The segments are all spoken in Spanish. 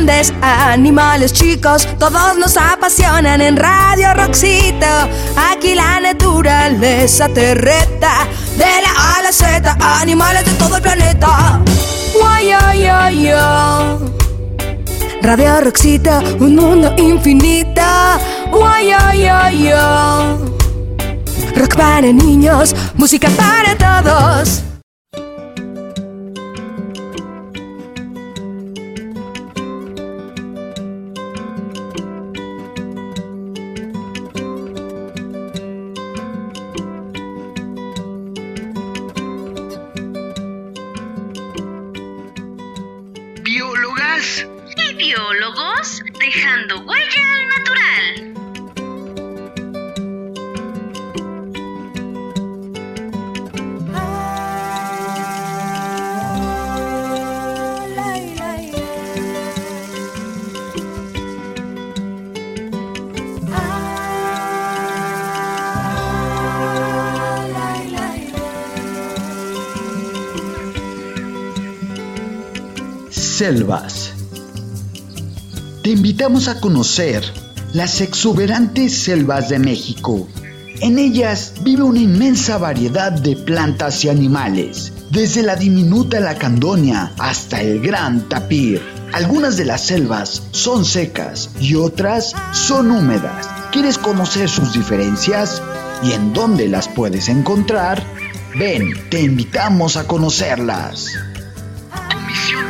grandes, animales chicos, todos nos apasionan en Radio Roxito. Aquí la naturaleza te reta, de la A la Z, animales de todo el planeta. Radio Roxito, un mundo infinito. Rock para niños, música para todos. Selvas. Te invitamos a conocer las exuberantes selvas de México. En ellas vive una inmensa variedad de plantas y animales, desde la diminuta lacandonia hasta el gran tapir. Algunas de las selvas son secas y otras son húmedas. ¿Quieres conocer sus diferencias y en dónde las puedes encontrar? Ven, te invitamos a conocerlas.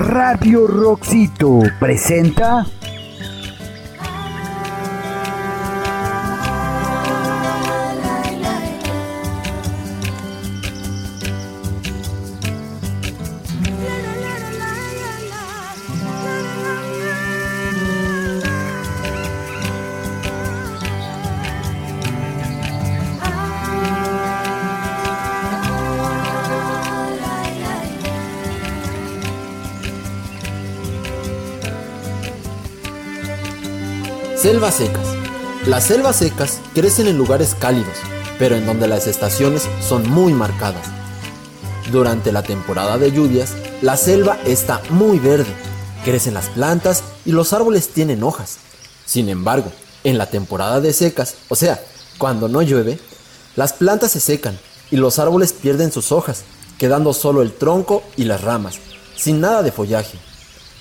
Radio Roxito presenta Selvas secas. Las selvas secas crecen en lugares cálidos, pero en donde las estaciones son muy marcadas. Durante la temporada de lluvias, la selva está muy verde, crecen las plantas y los árboles tienen hojas. Sin embargo, en la temporada de secas, o sea, cuando no llueve, las plantas se secan y los árboles pierden sus hojas, quedando solo el tronco y las ramas, sin nada de follaje.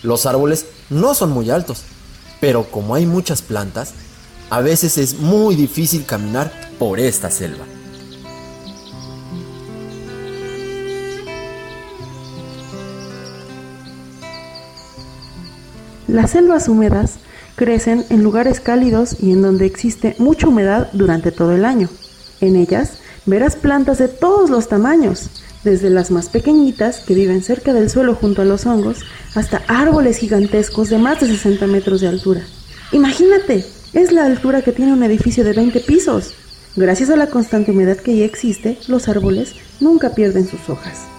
Los árboles no son muy altos, pero como hay muchas plantas, a veces es muy difícil caminar por esta selva. Las selvas húmedas crecen en lugares cálidos y en donde existe mucha humedad durante todo el año. En ellas verás plantas de todos los tamaños, desde las más pequeñitas que viven cerca del suelo junto a los hongos, hasta árboles gigantescos de más de 60 metros de altura. Imagínate, es la altura que tiene un edificio de 20 pisos. Gracias a la constante humedad que ya existe, los árboles nunca pierden sus hojas.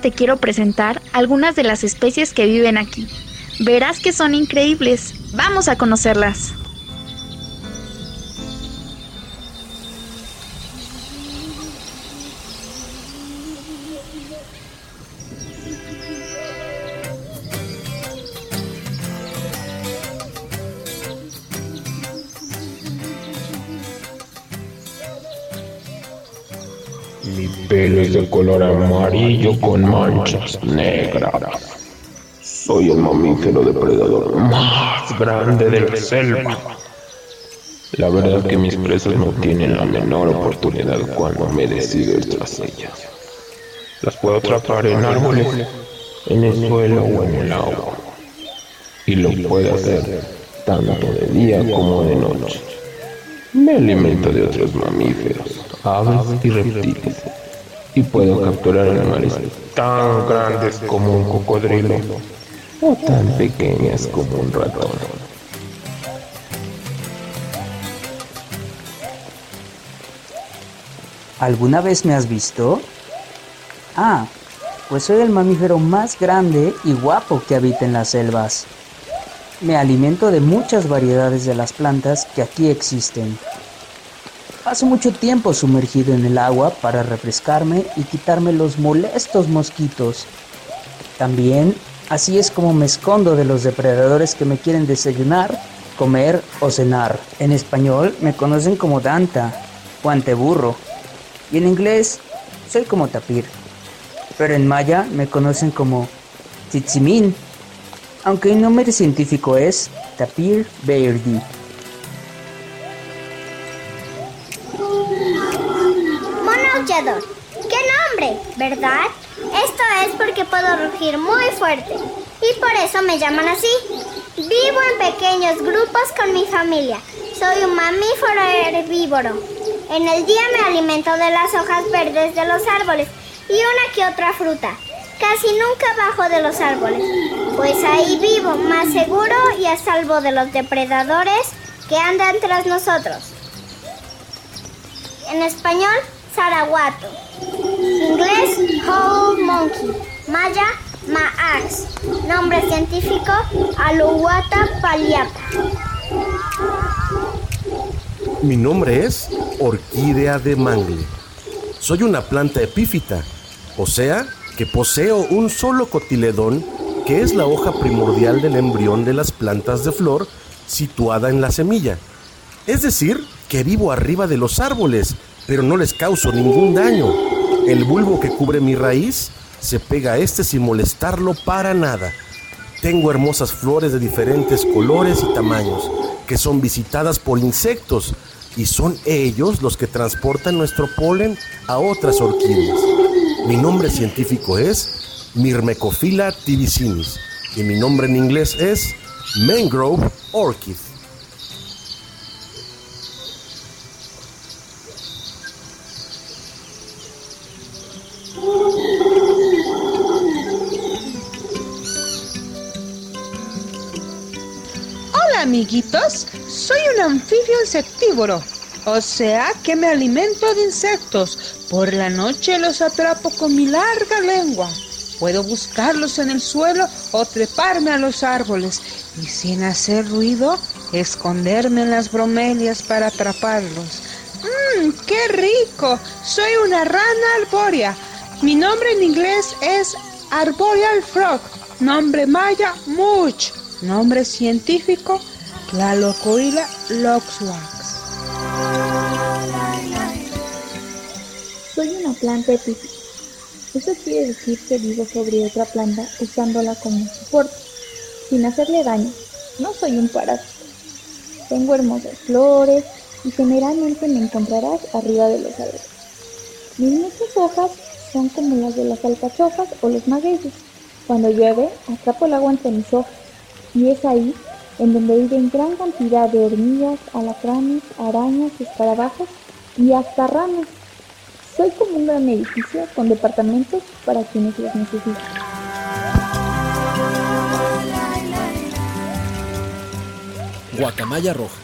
Te quiero presentar algunas de las especies que viven aquí. Verás que son increíbles. Vamos a conocerlas. Pelo es de color amarillo con manchas negras. Soy el mamífero depredador más grande de la selva. La verdad que mis presas no tienen la menor oportunidad cuando me decido ir tras ellas. Las puedo atrapar en árboles, en el suelo o en el agua. Y lo puedo hacer tanto de día como de noche. Me alimento de otros mamíferos, aves y reptiles. Y puedo capturar animales tan grandes como un cocodrilo o tan pequeñas como un ratón. ¿Alguna vez me has visto? Ah, pues soy el mamífero más grande y guapo que habita en las selvas. Me alimento de muchas variedades de las plantas que aquí existen. Paso mucho tiempo sumergido en el agua para refrescarme y quitarme los molestos mosquitos. También así es como me escondo de los depredadores que me quieren desayunar, comer o cenar. En español me conocen como Danta o anteburro y en inglés soy como tapir. Pero en maya me conocen como Tzitzimín, aunque el nombre científico es Tapir Beirdi. Mono ¡Qué nombre! ¿Verdad? Esto es porque puedo rugir muy fuerte y por eso me llaman así. Vivo en pequeños grupos con mi familia. Soy un mamífero herbívoro. En el día me alimento de las hojas verdes de los árboles y una que otra fruta. Casi nunca bajo de los árboles, pues ahí vivo más seguro y a salvo de los depredadores que andan tras nosotros. En español, Saraguato. Inglés, Whole Monkey. Maya, Maax. Nombre científico, Aluwata paliapa. Mi nombre es Orquídea de Mangle. Soy una planta epífita, o sea, que poseo un solo cotiledón que es la hoja primordial del embrión de las plantas de flor situada en la semilla. Es decir, que vivo arriba de los árboles, pero no les causo ningún daño. El bulbo que cubre mi raíz se pega a este sin molestarlo para nada. Tengo hermosas flores de diferentes colores y tamaños que son visitadas por insectos y son ellos los que transportan nuestro polen a otras orquídeas. Mi nombre científico es Myrmecophila tibicinis y mi nombre en inglés es Mangrove Orchid. Amiguitos, soy un anfibio insectívoro, o sea que me alimento de insectos. Por la noche los atrapo con mi larga lengua. Puedo buscarlos en el suelo o treparme a los árboles y sin hacer ruido esconderme en las bromelias para atraparlos. ¡Mmm, qué rico! Soy una rana arbórea. Mi nombre en inglés es Arboreal Frog. Nombre maya, Much. Nombre científico, la locoila loxwax. Soy una planta epífita. Eso quiere decir que vivo sobre otra planta usándola como soporte, sin hacerle daño. No soy un parásito. Tengo hermosas flores y generalmente me encontrarás arriba de los árboles. Mis muchas hojas son como las de las alcachofas o los magueyes. Cuando llueve, atrapo el agua entre mis hojas y es ahí en donde viven gran cantidad de hormigas, alacranes, arañas, escarabajos y hasta ranas. Soy como un gran edificio con departamentos para quienes los necesitan. Guacamaya roja.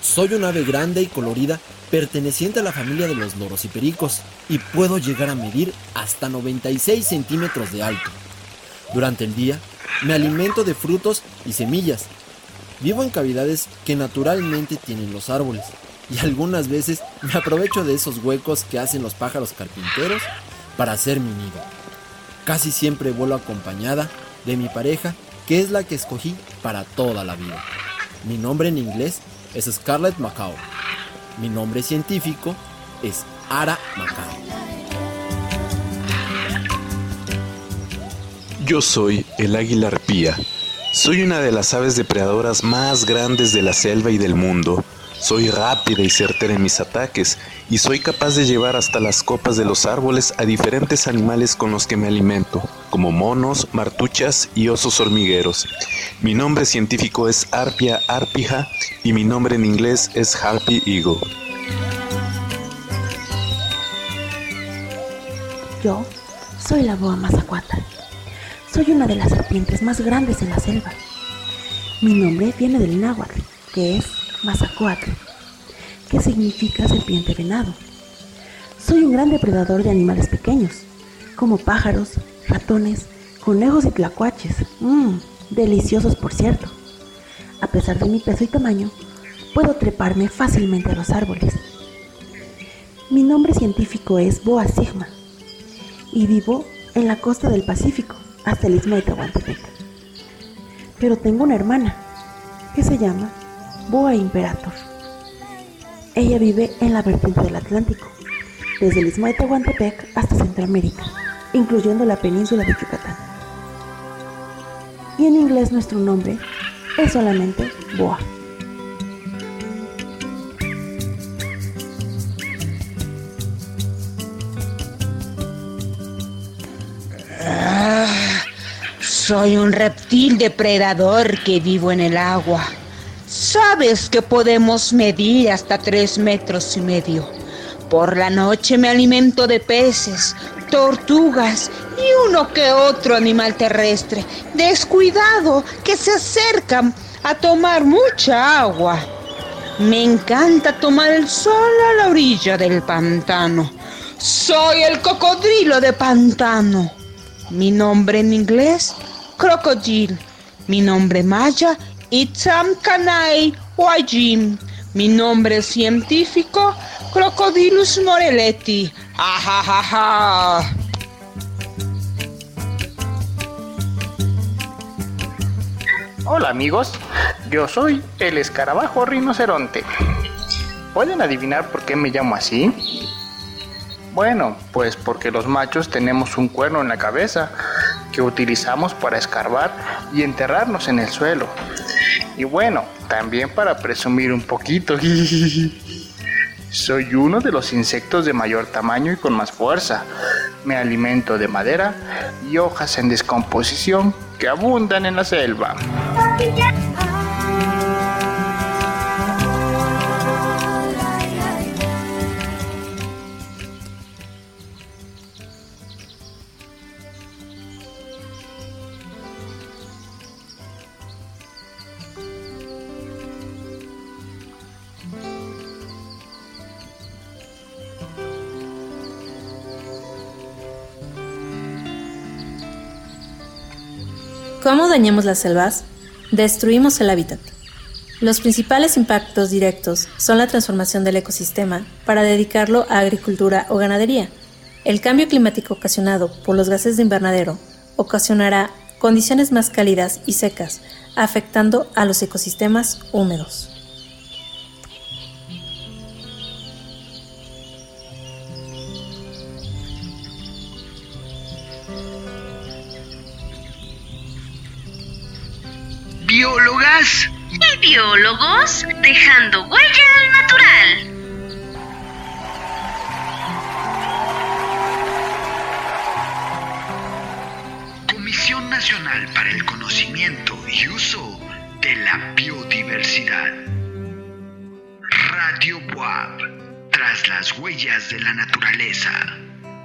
Soy un ave grande y colorida perteneciente a la familia de los loros y pericos y puedo llegar a medir hasta 96 centímetros de alto. Durante el día me alimento de frutos y semillas. Vivo en cavidades que naturalmente tienen los árboles y algunas veces me aprovecho de esos huecos que hacen los pájaros carpinteros para hacer mi nido. Casi siempre vuelo acompañada de mi pareja, que es la que escogí para toda la vida. Mi nombre en inglés es Scarlett Macao. Mi nombre científico es Ara Macao. Yo soy el águila arpía. Soy una de las aves depredadoras más grandes de la selva y del mundo. Soy rápida y certera en mis ataques y soy capaz de llevar hasta las copas de los árboles a diferentes animales con los que me alimento, como monos, martuchas y osos hormigueros. Mi nombre científico es Arpia arpija y mi nombre en inglés es Harpy Eagle. Yo soy la boa mazacuata. Soy una de las serpientes más grandes en la selva. Mi nombre viene del náhuatl, que es Mazacoatl, que significa serpiente venado. Soy un gran depredador de animales pequeños, como pájaros, ratones, conejos y tlacuaches. Mmm, deliciosos por cierto. A pesar de mi peso y tamaño, puedo treparme fácilmente a los árboles. Mi nombre científico es Boa Sigma y vivo en la costa del Pacífico, hasta el istmo de Tehuantepec. Pero tengo una hermana que se llama Boa Imperator. Ella vive en la vertiente del Atlántico, desde el istmo de Tehuantepec hasta Centroamérica, incluyendo la península de Yucatán. Y en inglés nuestro nombre es solamente Boa. Soy un reptil depredador que vivo en el agua. Sabes que podemos medir hasta tres metros y medio. Por la noche me alimento de peces, tortugas y uno que otro animal terrestre, descuidado, que se acercan a tomar mucha agua. Me encanta tomar el sol a la orilla del pantano. Soy el cocodrilo de pantano. Mi nombre en inglés, crocodile. Mi nombre maya, Itzam Kanai Wajim. Mi nombre científico, Crocodilus moreleti. ¡Ajajaja! Hola amigos, yo soy el escarabajo rinoceronte. ¿Pueden adivinar por qué me llamo así? Bueno, pues porque los machos tenemos un cuerno en la cabeza que utilizamos para escarbar y enterrarnos en el suelo. Y bueno, también para presumir un poquito. Soy uno de los insectos de mayor tamaño y con más fuerza. Me alimento de madera y hojas en descomposición que abundan en la selva. ¿Cómo dañamos las selvas? Destruimos el hábitat. Los principales impactos directos son la transformación del ecosistema para dedicarlo a agricultura o ganadería. El cambio climático ocasionado por los gases de invernadero ocasionará condiciones más cálidas y secas, afectando a los ecosistemas húmedos. Biólogos dejando huella al natural. Comisión Nacional para el Conocimiento y Uso de la Biodiversidad. Radio WAP, tras las huellas de la naturaleza.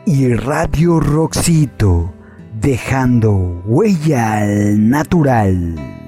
Y Radio Roxito, dejando huella al natural.